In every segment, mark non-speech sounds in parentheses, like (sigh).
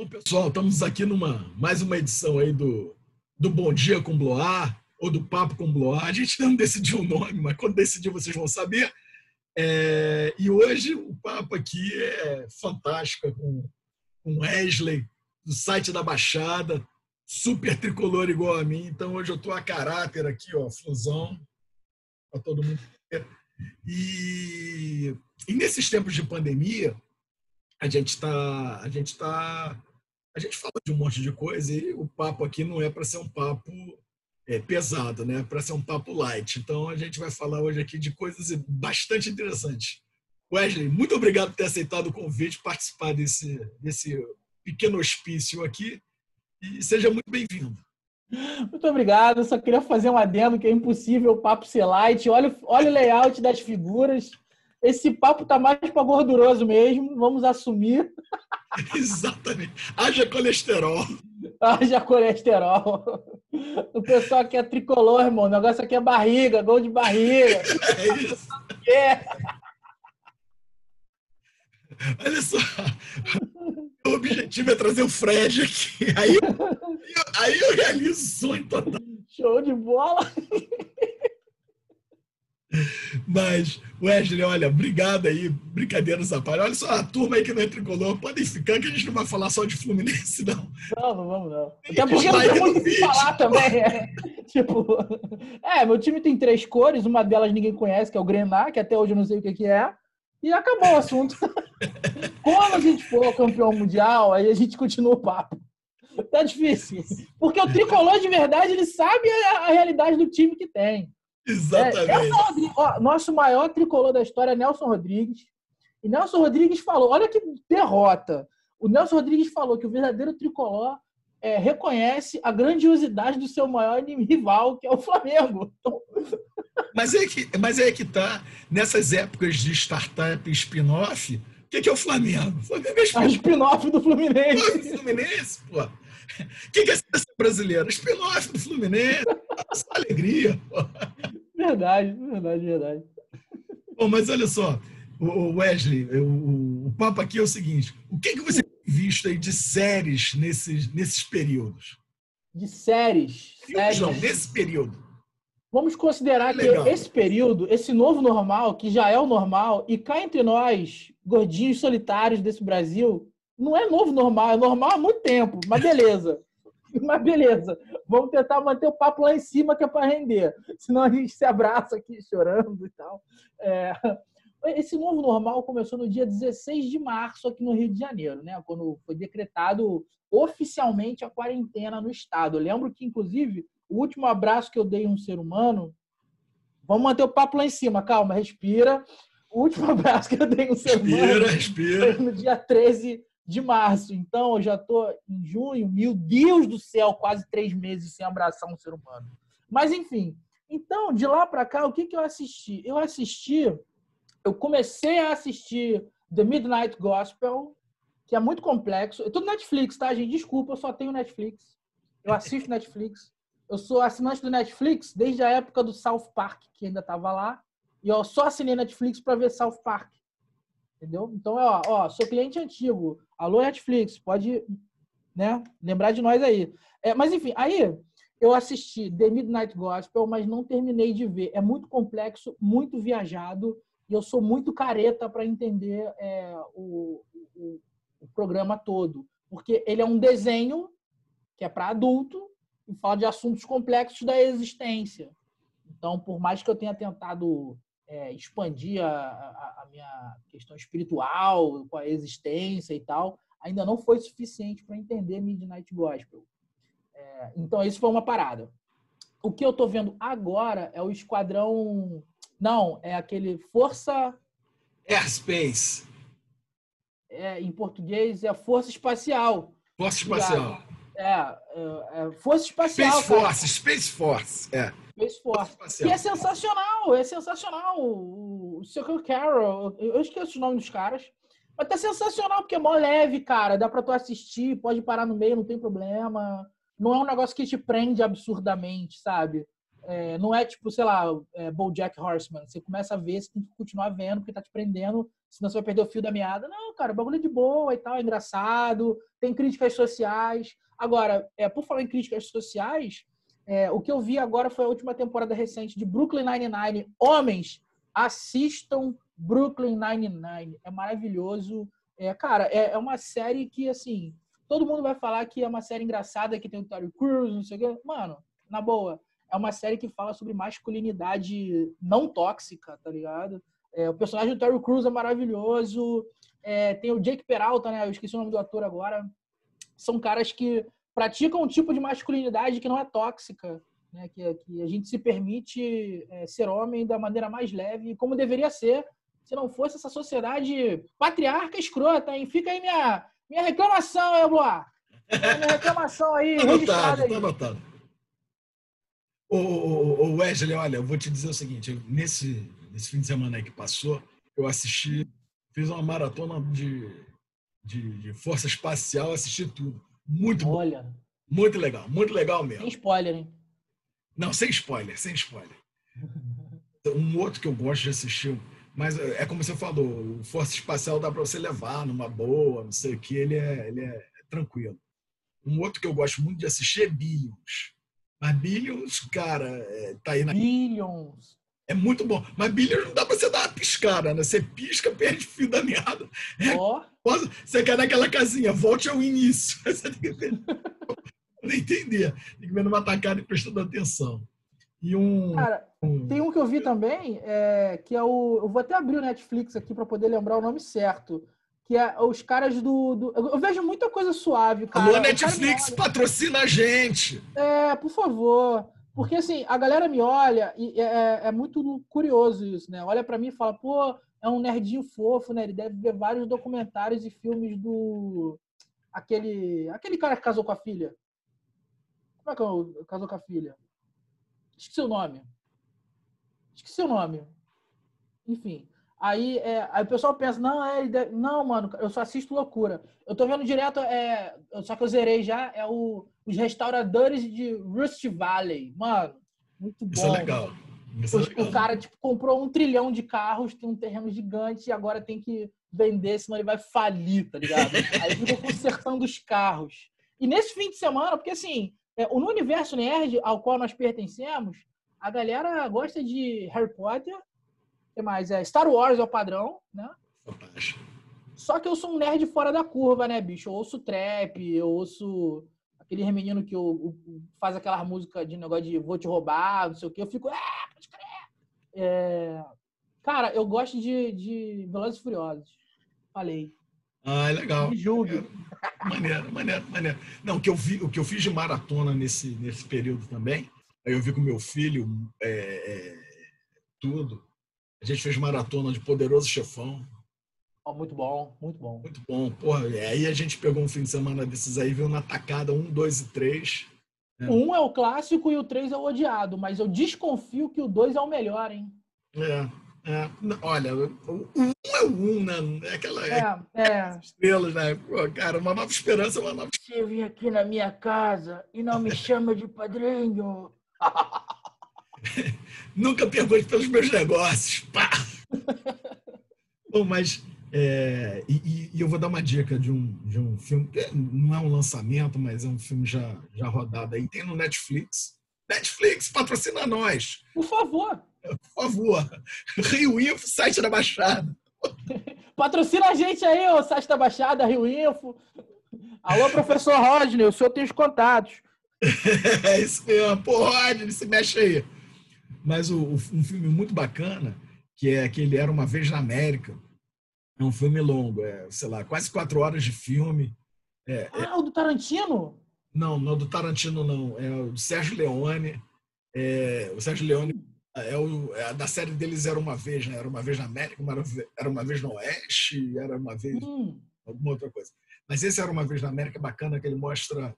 Bom, pessoal, estamos aqui numa mais uma edição aí do, do Bom Dia com Bloar, ou do Papo com Bloar. A gente não decidiu o nome, mas quando decidir vocês vão saber. É, e hoje o papo aqui é fantástico, com, com Wesley, do site da Baixada, super tricolor igual a mim. Então hoje eu estou a caráter aqui, ó, fusão, para todo mundo. E, e nesses tempos de pandemia, a gente está a gente tá a gente fala de um monte de coisa e o papo aqui não é para ser um papo é, pesado, né? Para ser um papo light. Então a gente vai falar hoje aqui de coisas bastante interessantes. Wesley, muito obrigado por ter aceitado o convite, participar desse, desse pequeno hospício aqui e seja muito bem-vindo. Muito obrigado. Eu só queria fazer um adendo que é impossível o papo ser light. Olha, olha o layout das figuras. Esse papo tá mais para gorduroso mesmo. Vamos assumir. (laughs) (laughs) Exatamente. Haja colesterol. Haja colesterol. O pessoal aqui é tricolor, irmão. O negócio aqui é barriga, gol de barriga. É isso. É. Olha só. O objetivo é trazer o Fred aqui. Aí, aí eu realizo o sonho total. Show de bola. Mas, Wesley, olha, obrigado aí, brincadeiras à parte. Olha só, a turma aí que não é tricolor, podem ficar que a gente não vai falar só de Fluminense, não. Não, não vamos, não. Até porque não tem muito o que falar também. É. (laughs) Tipo, é, meu time tem três cores, uma delas ninguém conhece, que é o Grená, que até hoje eu não sei o que, é, e acabou o assunto. (laughs) Quando a gente for campeão mundial, aí a gente continua o papo. Tá difícil. Porque o tricolor de verdade, ele sabe a realidade do time que tem. Exatamente. É, ó, nosso maior tricolor da história é Nelson Rodrigues. E Nelson Rodrigues falou: olha que derrota. O Nelson Rodrigues falou que o verdadeiro tricolor é, reconhece a grandiosidade do seu maior rival, que é o Flamengo. Então... (laughs) Mas, é que, mas é que tá, nessas épocas de startup e spin-off, o que, que, é o Flamengo? O Flamengo é spin-off. spin do Fluminense. Fluminense, pô. O que, que é a seleção brasileira? Spin-off do Fluminense. Só alegria, pô. Verdade, verdade, verdade. Bom, mas olha só, o Wesley, o, o papo aqui é o seguinte: o que, que você tem visto aí de séries nesses, nesses períodos? De séries? séries. Não, nesse período. Vamos considerar que, que esse período, esse novo normal, que já é o normal, e cá entre nós, gordinhos solitários desse Brasil, não é novo normal, é normal há muito tempo, mas beleza. (laughs) Mas beleza, vamos tentar manter o papo lá em cima que é para render. Senão a gente se abraça aqui chorando e tal. É... Esse novo normal começou no dia 16 de março aqui no Rio de Janeiro, né? Quando foi decretado oficialmente a quarentena no estado. Eu lembro que, inclusive, o último abraço que eu dei a um ser humano. Vamos manter o papo lá em cima, calma, respira. O último (laughs) abraço que eu dei a um ser humano respira, respira. foi no dia 13 de março. Então, eu já estou em junho. Meu Deus do céu, quase três meses sem abraçar um ser humano. Mas, enfim. Então, de lá para cá, o que, que eu assisti? Eu assisti... Eu comecei a assistir The Midnight Gospel, que é muito complexo. Eu tô no Netflix, tá, gente? Desculpa, eu só tenho Netflix. Eu assisto (laughs) Netflix. Eu sou assinante do Netflix desde a época do South Park, que ainda estava lá. E eu só assinei Netflix para ver South Park. Entendeu? Então, ó, ó, sou cliente antigo. Alô, Netflix, pode né, lembrar de nós aí. É, mas, enfim, aí eu assisti The Midnight Gospel, mas não terminei de ver. É muito complexo, muito viajado, e eu sou muito careta para entender é, o, o, o programa todo. Porque ele é um desenho que é para adulto e fala de assuntos complexos da existência. Então, por mais que eu tenha tentado é, expandir a, a, a, minha questão espiritual com a existência e tal, ainda não foi suficiente para entender Midnight Gospel. É, então, isso foi uma parada. O que eu estou vendo agora é o Esquadrão. Não, é aquele Força. Airspace. É, em português é Força Espacial. Força Espacial. É, é, é Força Espacial. Space Force, Space Force. É. Space Force. Que é sensacional, é sensacional. O Circle Carol, eu esqueço o nome dos caras. Mas tá sensacional, porque é mó leve, cara. Dá pra tu assistir, pode parar no meio, não tem problema. Não é um negócio que te prende absurdamente, sabe? é, não é tipo, sei lá, é, Jack Horseman. Você começa a ver, você tem que continuar vendo, porque tá te prendendo, senão você vai perder o fio da meada. Não, cara, o bagulho é de boa e tal, é engraçado, tem críticas sociais. Agora, é, por falar em críticas sociais, é, o que eu vi agora foi a última temporada recente de Brooklyn Nine-Nine. Homens, assistam Brooklyn Nine-Nine. É maravilhoso. É, cara, é, é, uma série que, assim, todo mundo vai falar que é uma série engraçada, que tem o Terry Crews, não sei o quê. Mano, na boa, é uma série que fala sobre masculinidade não tóxica, tá ligado? É, o personagem do Terry Crews é maravilhoso. É, tem o Jake Peralta, né? Eu esqueci o nome do ator agora. São caras que praticam um tipo de masculinidade que não é tóxica, né? Que, que a gente se permite é, ser homem da maneira mais leve, como deveria ser, se não fosse essa sociedade patriarca escrota, hein? Fica aí minha, minha reclamação, Boa. Minha reclamação aí, tá registrada aí. Tá anotado. Ô, ô, ô, Wesley, olha, eu vou te dizer o seguinte: nesse, nesse fim de semana aí que passou, eu assisti, fiz uma maratona de, de, de Força Espacial, assisti tudo. Muito olha. bom. Muito legal, muito legal mesmo. Sem spoiler, hein? Não, sem spoiler, sem spoiler. Um outro que eu gosto de assistir, mas é como você falou, o Força Espacial dá para você levar numa boa, não sei o que, ele é, ele é tranquilo. Um outro que eu gosto muito de assistir é Billions. Mas Billions, cara, é, tá aí na. Billions! É muito bom. Mas Billions não dá pra você dar uma piscada, né? Você pisca, perde fio da meada. É, oh. Você quer naquela casinha, volte ao início. (laughs) Você tem que ver. não entender. Tem que ver numa tacada e prestando atenção. E um. Cara, um... tem um que eu vi também, é, que é o. Eu vou até abrir o Netflix aqui para poder lembrar o nome certo que é os caras do, do, Eu vejo muita coisa suave, cara. Alô, Netflix, cara patrocina a gente! É, por favor. Porque, assim, a galera me olha e é, é, é muito curioso isso, né? Olha para mim e fala, pô, é um nerdinho fofo, né? Ele deve ver vários documentários e filmes do... Aquele, aquele cara que casou com a filha. Como é que é o casou com a filha? Esqueci o nome. Esqueci o nome. Enfim. Aí, é, aí o pessoal pensa, não, é, não, mano, eu só assisto loucura. Eu tô vendo direto, é, só que eu zerei já, é o, os restauradores de Rust Valley. Mano, muito bom. Isso é legal. Isso o, é legal. o cara, tipo, comprou um trilhão de carros, tem um terreno gigante e agora tem que vender, senão ele vai falir, tá ligado? (laughs) aí fica consertando os carros. E nesse fim de semana, porque assim, é, no universo nerd ao qual nós pertencemos, a galera gosta de Harry Potter, que mais? É, Star Wars é o padrão, né? Fantástico. Só que eu sou um nerd fora da curva, né, bicho? Eu ouço trap, eu ouço aquele menino que eu, eu, faz aquela música de negócio de vou te roubar, não sei o quê. Eu fico, ah, pode crer. É... Cara, eu gosto de, de Velozes e Furiosos. Falei. Ah, é legal. Me julgue. Maneiro, maneiro, maneiro. Não, o que eu, vi, o que eu fiz de maratona nesse, nesse período também, aí eu vi com meu filho é, é, tudo. A gente fez maratona de Poderoso Chefão. Oh, muito bom, muito bom. Muito bom. Porra, aí a gente pegou um fim de semana desses aí, viu na tacada um, dois e três. Né? Um é o clássico e o três é o odiado, mas eu desconfio que o dois é o melhor, hein? É, é. Olha, o um é o um, né? É aquela é, é. estrelas, né? Pô, cara, uma nova esperança, uma nova. Você vem aqui na minha casa e não me (laughs) chama de padrinho. Nunca pergunte pelos meus negócios. Pá! (laughs) Bom, mas. É, e, e, eu vou dar uma dica de um, de um filme, que não é um lançamento, mas é um filme já, já rodado aí. Tem no Netflix. Netflix, patrocina nós. Por favor. Por favor. Rio Info, site da Baixada. (laughs) Patrocina a gente aí, o site da Baixada, Rio Info. Alô, professor (laughs) Rodney, o senhor tem os contatos. (laughs) É isso mesmo. Pô, Rodney, se mexe aí. Mas o, um filme muito bacana, que é aquele Era Uma Vez na América. É um filme longo, é, sei lá, quase quatro horas de filme. É, é ah, é... o do Tarantino? Não, não é do Tarantino, não. É o do Sérgio Leone. É, o Sérgio Leone é, o, é da série deles Era Uma Vez, né? Era Uma Vez na América, Era Uma Vez no Oeste, Era Uma Vez... Hum. Alguma outra coisa. Mas esse Era Uma Vez na América é bacana, que ele mostra...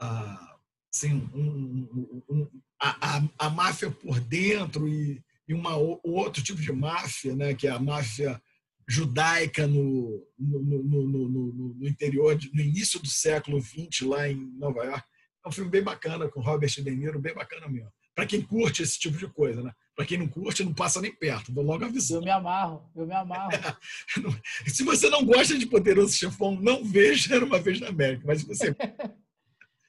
Ah, assim, um, um, a, a, a, máfia por dentro e, e uma, outro tipo de máfia, né, que é a máfia judaica no, no, no, no, no interior, no início do século XX, lá em Nova York. É um filme bem bacana, com Robert De Niro, bem bacana mesmo. para quem curte esse tipo de coisa, né? Para quem não curte, não passa nem perto. Vou logo avisar. Eu me amarro, eu me amarro. (laughs) se você não gosta de Poderoso Chefão, não veja Era Uma Vez na América. Mas você... (laughs)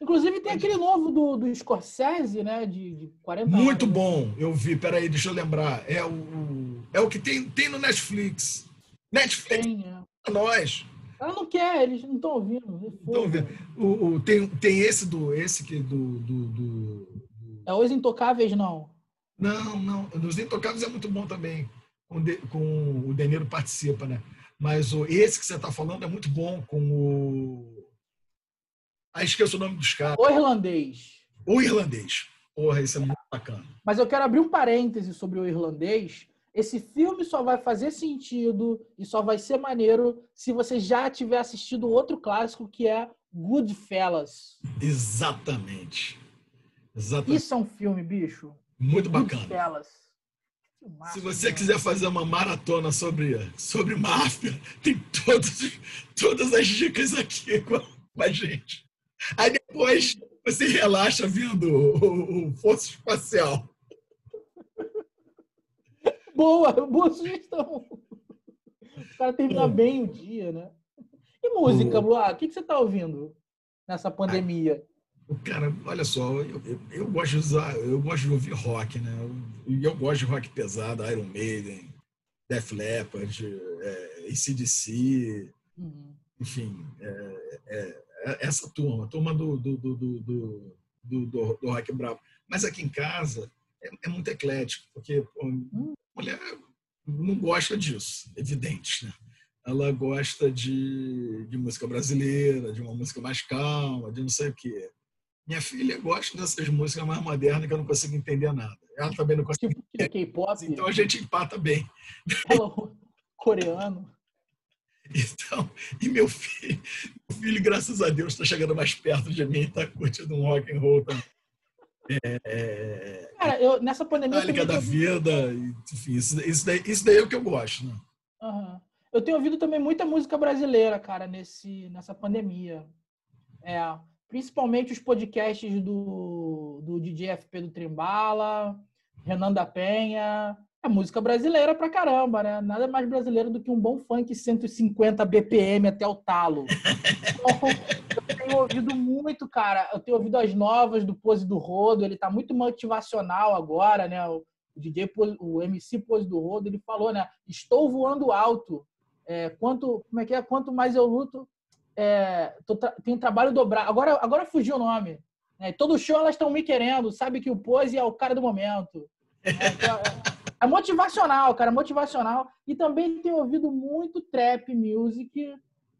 Inclusive tem aquele novo do, do Scorsese, né? De, de 40 Muito anos. bom. Eu vi. Peraí, deixa eu lembrar. É o, é o que tem, tem no Netflix. Netflix. Tem, é. nós. Ela não quer, eles não estão ouvindo. Estão ouvindo. O, o, tem, tem esse do. Esse que do, do, do, do... É Os Intocáveis, não. Não, não. Os Intocáveis é muito bom também. Com, de, com o Deniro participa, né? Mas o, esse que você está falando é muito bom com o. Ah, esqueço o nome dos caras. O irlandês. O irlandês. Porra, isso é muito bacana. Mas eu quero abrir um parêntese sobre o irlandês, esse filme só vai fazer sentido e só vai ser maneiro se você já tiver assistido outro clássico que é Goodfellas. Exatamente. Exatamente. Isso é um filme, bicho. Muito bacana. Goodfellas. Se você quiser fazer uma maratona sobre, sobre máfia, tem todos, todas as dicas aqui com a gente. Aí depois você relaxa vendo o, o Força Espacial. Boa, boa sugestão. O cara termina bem o dia, né? E música, Boa. o que, que você tá ouvindo nessa pandemia? Cara, olha só, eu, eu, eu, gosto de usar, eu gosto de ouvir rock, né? E eu, eu, gosto de rock pesado, Iron Maiden, Def Leppard, é, ACDC, uhum. enfim, é, é, é, essa turma, a turma do, do, do, do, do, do, do rock bravo. Mas aqui em casa é, é muito eclético, porque pô, hum mulher não gosta disso, evidente, né? Ela gosta de, de música brasileira, de uma música mais calma, de não sei o quê. Minha filha gosta dessas músicas mais modernas que eu não consigo entender nada. Ela também não consegue tipo entender. K-pop? Então a gente empata bem. Hello, coreano. Então, e meu filho, meu filho, graças a Deus, está chegando mais perto de mim, está curtindo um rock and roll também. É, é, Cara, eu, nessa pandemia. Metallica da vida, enfim, isso, isso, daí, isso daí é o que eu gosto, né? Uhum. Eu tenho ouvido também muita música brasileira, cara, nesse, nessa pandemia. É, principalmente os podcasts do, do DJ FP do Trimbala, Renan da Penha. É música brasileira pra caramba, né? Nada mais brasileiro do que um bom funk 150 BPM até o talo. (laughs) (laughs) Tenho ouvido muito, cara. Eu tenho ouvido as novas do Pose do Rodo. Ele tá muito motivacional agora, né? O DJ, o MC Pose do Rodo, ele falou, né? Estou voando alto. É, quanto, como é que é? Quanto mais eu luto, é, tra tem trabalho dobrado. Agora, agora fugiu o nome. É, todo show elas estão me querendo. Sabe que o Pose é o cara do momento. É, é é motivacional, cara, motivacional. E também tenho ouvido muito trap music.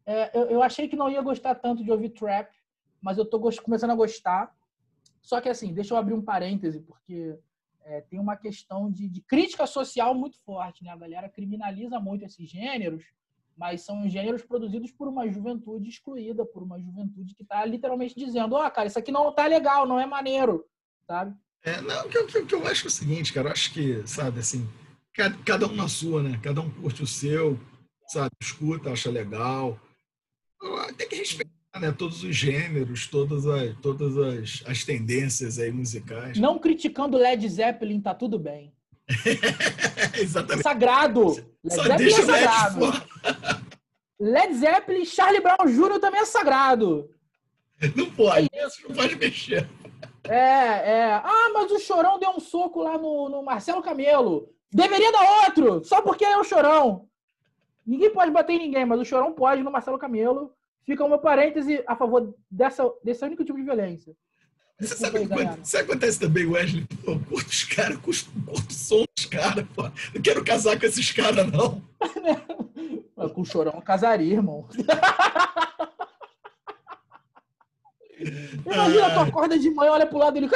É, eu, eu, achei que não ia gostar tanto de ouvir trap, mas eu tô começando a gostar. Só que assim, deixa eu abrir um parêntese, porque é, tem uma questão de, de, crítica social muito forte, né? A galera criminaliza muito esses gêneros, mas são gêneros produzidos por uma juventude excluída, por uma juventude que está literalmente dizendo: ó, oh, cara, isso aqui não tá legal, não é maneiro, sabe? É, não, o que, que, que, eu acho é o seguinte, cara, eu acho que, sabe, assim, cada, cada, um na sua, né? Cada um curte o seu, sabe, escuta, acha legal. Tem que respeitar, né? Todos os gêneros, todas as, todas as, as tendências aí musicais. Não criticando Led Zeppelin, tá tudo bem. (laughs) Exatamente. Sagrado! Led Só Zeppelin é sagrado. Led Zeppelin, Charlie Brown Jr. também é sagrado. Não pode, é isso não pode mexer. É, é. Ah, mas o Chorão deu um soco lá no, no Marcelo Camelo. Deveria dar outro, só porque é o Chorão. Ninguém pode bater em ninguém, mas o Chorão pode no Marcelo Camelo. Fica uma parêntese a favor dessa, desse único tipo de violência. Você sabe, que, sabe acontece também, Wesley? Pô, eu curto os caras, curto, o som dos caras, pô. Não quero casar com esses caras, não. (laughs) com o Chorão eu casaria, irmão. (laughs) Imagina, tu acorda de manhã, olha pro lado dele. (laughs)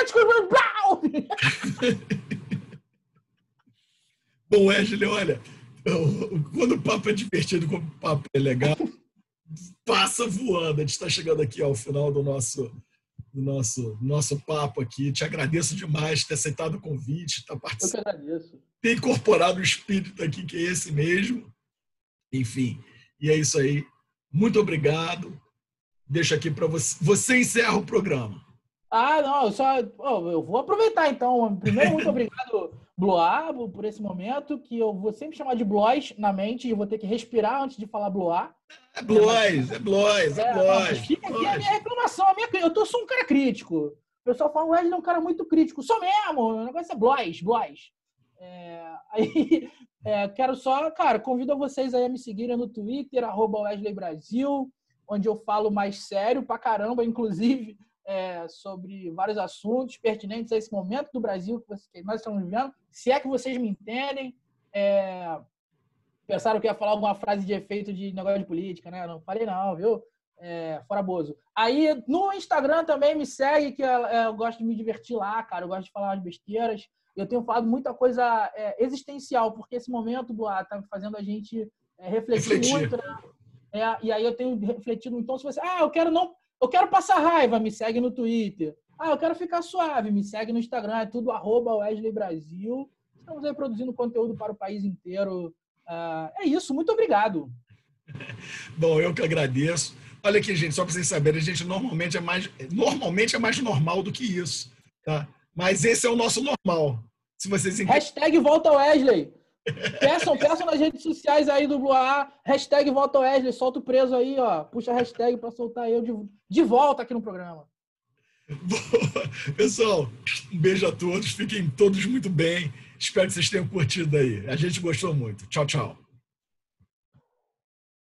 Bom, Wesley, olha, quando o papo é divertido, quando o papo é legal, passa voando. A gente está chegando aqui ao final do nosso, do nosso, nosso papo aqui. Te agradeço demais ter aceitado o convite, estar tá participando. Eu agradeço. Ter incorporado o espírito aqui, que é esse mesmo. Enfim, e é isso aí. Muito obrigado deixo aqui para você. Você encerra o programa. Ah, não, eu só. Eu vou aproveitar então. Primeiro, muito (laughs) obrigado, Bloar, por esse momento, que eu vou sempre chamar de Blois na mente e vou ter que respirar antes de falar Bloar. É Blois, é Blois, é, é Blois. Fica aqui a minha reclamação. A minha, eu tô, sou um cara crítico. O pessoal fala, o Wesley é um cara muito crítico. Sou mesmo, o negócio é Blois, Blois. É, (laughs) aí, é, quero só, cara, convido vocês aí a me seguirem no Twitter, arroba Wesley Brasil, onde eu falo mais sério pra caramba, inclusive é, sobre vários assuntos pertinentes a esse momento do Brasil que, nós estamos vivendo. Se é que vocês me entendem, é, pensaram que ia falar alguma frase de efeito de negócio de política, né? Não falei não, viu? É, fora Bozo. Aí no Instagram também me segue, que eu, eu, gosto de me divertir lá, cara. Eu gosto de falar umas besteiras. Eu tenho falado muita coisa é, existencial, porque esse momento, Boa, tá fazendo a gente é, refletir, refletir, muito. Né? É, e aí eu tenho refletido. Então, se você. Ah, eu quero não eu quero passar raiva, me segue no Twitter. Ah, eu quero ficar suave, me segue no Instagram, é tudo arroba Wesley Brasil. Estamos aí produzindo conteúdo para o país inteiro. Uh, é isso, muito obrigado. (laughs) Bom, eu que agradeço. Olha aqui, gente, só para vocês saberem, a gente normalmente é mais normalmente é mais normal do que isso, tá? Mas esse é o nosso normal. Se vocês entendem. Hashtag volta Wesley. (laughs) Peçam, peçam nas redes sociais aí do Bloar, hashtag volta Wesley, solta o preso aí, ó. Puxa a hashtag para soltar eu de, de volta aqui no programa. (laughs) Pessoal, um beijo a todos, fiquem todos muito bem. Espero que vocês tenham curtido aí. A gente gostou muito. Tchau, tchau.